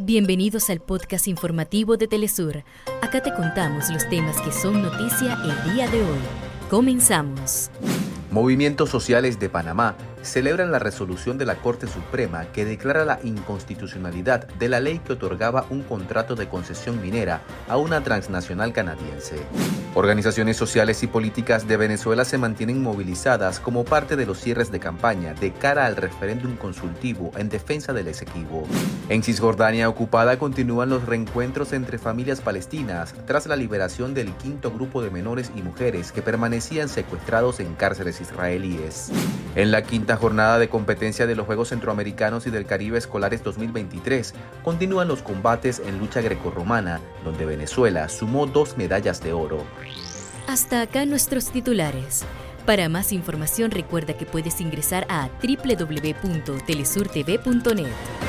Bienvenidos al podcast informativo de Telesur. Acá te contamos los temas que son noticia el día de hoy. Comenzamos. Movimientos sociales de Panamá celebran la resolución de la Corte Suprema que declara la inconstitucionalidad de la ley que otorgaba un contrato de concesión minera a una transnacional canadiense. Organizaciones sociales y políticas de Venezuela se mantienen movilizadas como parte de los cierres de campaña de cara al referéndum consultivo en defensa del Esequibo. En Cisjordania ocupada continúan los reencuentros entre familias palestinas tras la liberación del quinto grupo de menores y mujeres que permanecían secuestrados en cárceles israelíes. En la quinta jornada de competencia de los Juegos Centroamericanos y del Caribe Escolares 2023 continúan los combates en lucha grecorromana, donde Venezuela sumó dos medallas de oro. Hasta acá nuestros titulares. Para más información recuerda que puedes ingresar a www.telesurtv.net.